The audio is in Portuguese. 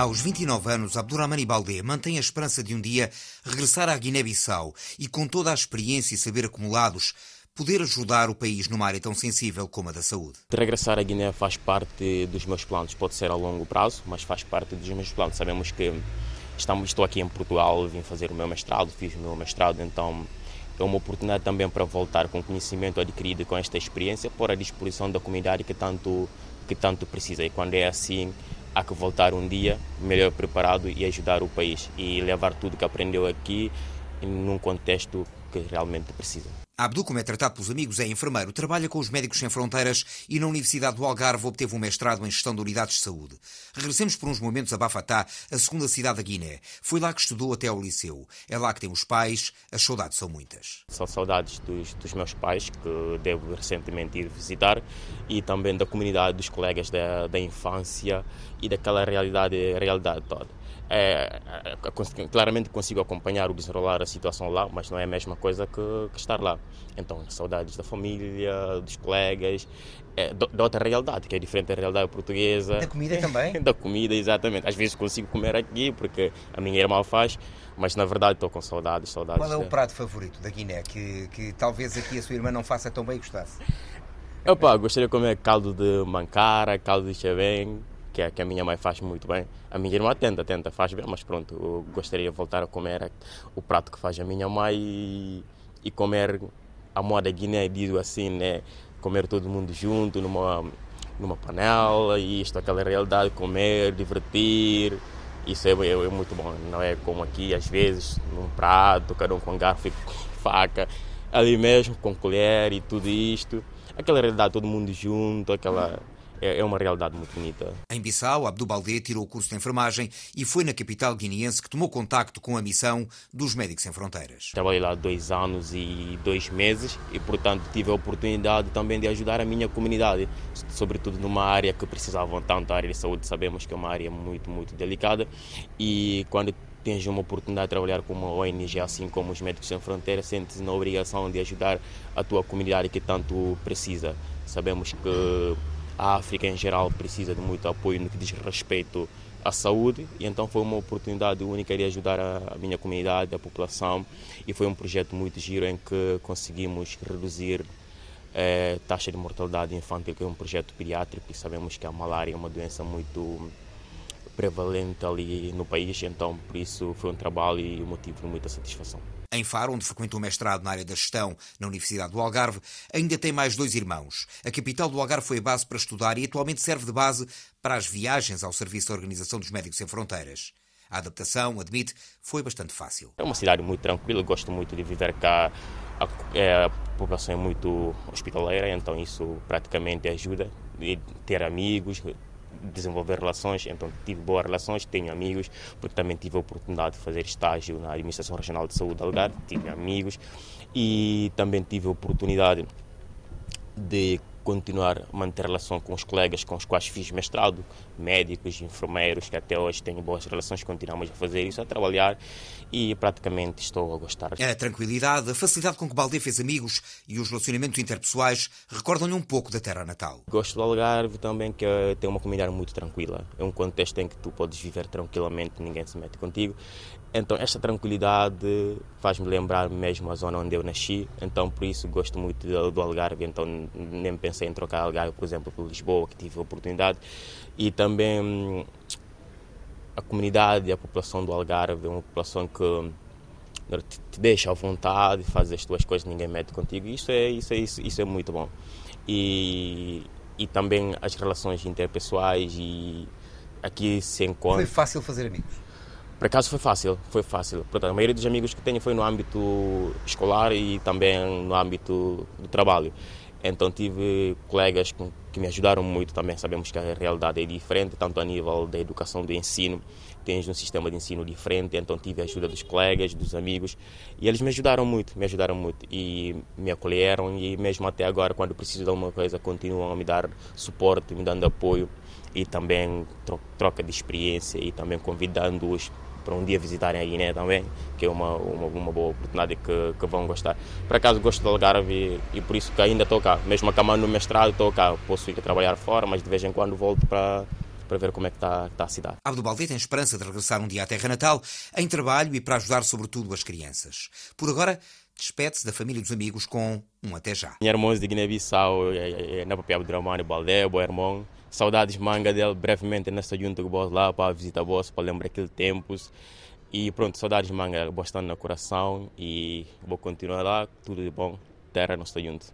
Aos 29 anos, Abdurrahmani Baldé mantém a esperança de um dia regressar à Guiné-Bissau e, com toda a experiência e saber acumulados, poder ajudar o país numa área tão sensível como a da saúde. De regressar à Guiné faz parte dos meus planos, pode ser a longo prazo, mas faz parte dos meus planos. Sabemos que estamos, estou aqui em Portugal, vim fazer o meu mestrado, fiz o meu mestrado, então é uma oportunidade também para voltar com conhecimento adquirido com esta experiência, pôr à disposição da comunidade que tanto, que tanto precisa. E quando é assim, há que voltar um dia melhor preparado e ajudar o país e levar tudo que aprendeu aqui num contexto que realmente precisa. Abdu, como é tratado pelos amigos, é enfermeiro, trabalha com os Médicos Sem Fronteiras e na Universidade do Algarve obteve um mestrado em Gestão de Unidades de Saúde. Regressemos por uns momentos a Bafatá, a segunda cidade da Guiné. Foi lá que estudou até ao liceu. É lá que tem os pais, as saudades são muitas. São saudades dos, dos meus pais, que devo recentemente ir visitar, e também da comunidade, dos colegas da, da infância e daquela realidade, realidade toda. É, é, é claramente consigo acompanhar o desenrolar da situação lá, mas não é a mesma coisa que, que estar lá. Então, saudades da família, dos colegas, é, da outra realidade, que é diferente da realidade portuguesa. Da comida também? da comida, exatamente. Às vezes consigo comer aqui, porque a minha irmã faz, mas na verdade estou com saudades, saudades. Qual é o prato favorito da Guiné, que, que talvez aqui a sua irmã não faça tão bem e gostasse? Opa, gostaria de comer caldo de mancara, caldo de chavém, que, é, que a minha mãe faz muito bem. A minha irmã tenta, tenta, faz bem, mas pronto, eu gostaria de voltar a comer o prato que faz a minha mãe e, e comer a moda Guiné, digo assim, né? Comer todo mundo junto numa, numa panela, isto, aquela realidade, comer, divertir. Isso é, é, é muito bom, não é como aqui, às vezes, num prato, cada um com garfo e faca, ali mesmo, com colher e tudo isto. Aquela realidade, todo mundo junto, aquela é, é uma realidade muito bonita. Em Bissau, Abdul Baldé tirou o curso de enfermagem e foi na capital guineense que tomou contacto com a missão dos Médicos Sem Fronteiras. Trabalhei lá dois anos e dois meses e, portanto, tive a oportunidade também de ajudar a minha comunidade, sobretudo numa área que precisavam tanto, a área de saúde, sabemos que é uma área muito, muito delicada e quando tens uma oportunidade de trabalhar com uma ONG assim como os Médicos Sem Fronteiras, sentes na obrigação de ajudar a tua comunidade que tanto precisa. Sabemos que a África em geral precisa de muito apoio no que diz respeito à saúde. E então foi uma oportunidade única de ajudar a, minha comunidade, a população. E foi um projeto muito giro em que conseguimos reduzir a eh, taxa de mortalidade infantil, que é um projeto pediátrico e sabemos que a malária é uma doença muito prevalente ali no país, então por isso foi um trabalho e um motivo de muita satisfação. Em Faro, onde frequentou o mestrado na área da gestão na Universidade do Algarve, ainda tem mais dois irmãos. A capital do Algarve foi a base para estudar e atualmente serve de base para as viagens ao serviço da Organização dos Médicos Sem Fronteiras. A adaptação, admite, foi bastante fácil. É uma cidade muito tranquila, gosto muito de viver cá. A, é, a população é muito hospitaleira, então isso praticamente ajuda. E ter amigos, desenvolver relações, então tive boas relações, tenho amigos, porque também tive a oportunidade de fazer estágio na Administração Regional de Saúde de Algarve, tive amigos e também tive a oportunidade de continuar a manter relação com os colegas com os quais fiz mestrado, médicos, enfermeiros, que até hoje tenho boas relações, continuamos a fazer isso, a trabalhar e praticamente estou a gostar. A tranquilidade, a facilidade com que Baldé fez amigos e os relacionamentos interpessoais recordam-lhe um pouco da terra natal. Gosto do Algarve também, que tem uma comunidade muito tranquila. É um contexto em que tu podes viver tranquilamente, ninguém se mete contigo. Então, esta tranquilidade faz-me lembrar mesmo a zona onde eu nasci. Então, por isso, gosto muito do Algarve. Então, nem pensei em trocar Algarve, por exemplo, por Lisboa, que tive a oportunidade. E também hum, a comunidade a população do Algarve é uma população que hum, te deixa à vontade, faz as tuas coisas, ninguém mete contigo. Isso é, isso é, isso, isso é muito bom. E, e também as relações interpessoais e aqui se encontra. Foi fácil fazer amigos? Por acaso foi fácil, foi fácil. Portanto, a maioria dos amigos que tenho foi no âmbito escolar e também no âmbito do trabalho. Então tive colegas que me ajudaram muito também. Sabemos que a realidade é diferente, tanto a nível da educação do ensino, tens um sistema de ensino diferente, então tive a ajuda dos colegas, dos amigos, e eles me ajudaram muito, me ajudaram muito e me acolheram e mesmo até agora, quando preciso de alguma coisa, continuam a me dar suporte, me dando apoio e também troca de experiência e também convidando-os para um dia visitarem a Guiné também, que é uma, uma, uma boa oportunidade que, que, vão gostar. Por acaso gosto do Algarve e, e por isso que ainda estou cá. Mesmo acabando no mestrado estou cá. Posso ir trabalhar fora, mas de vez em quando volto para, para ver como é que está, está a cidade. Abdo Balde tem esperança de regressar um dia à terra natal, em trabalho e para ajudar sobretudo as crianças. Por agora, despede-se da família e dos amigos com um até já. Minha irmã de Guiné-Bissau, é, é, é, na papel Abdurrahmane Balde, bom irmão. Saudades manga dele, brevemente nesta junta o lá para visitar o para lembrar aqueles tempos. E pronto, saudades manga bastante no coração e vou continuar lá, tudo de bom, terra, nós juntos.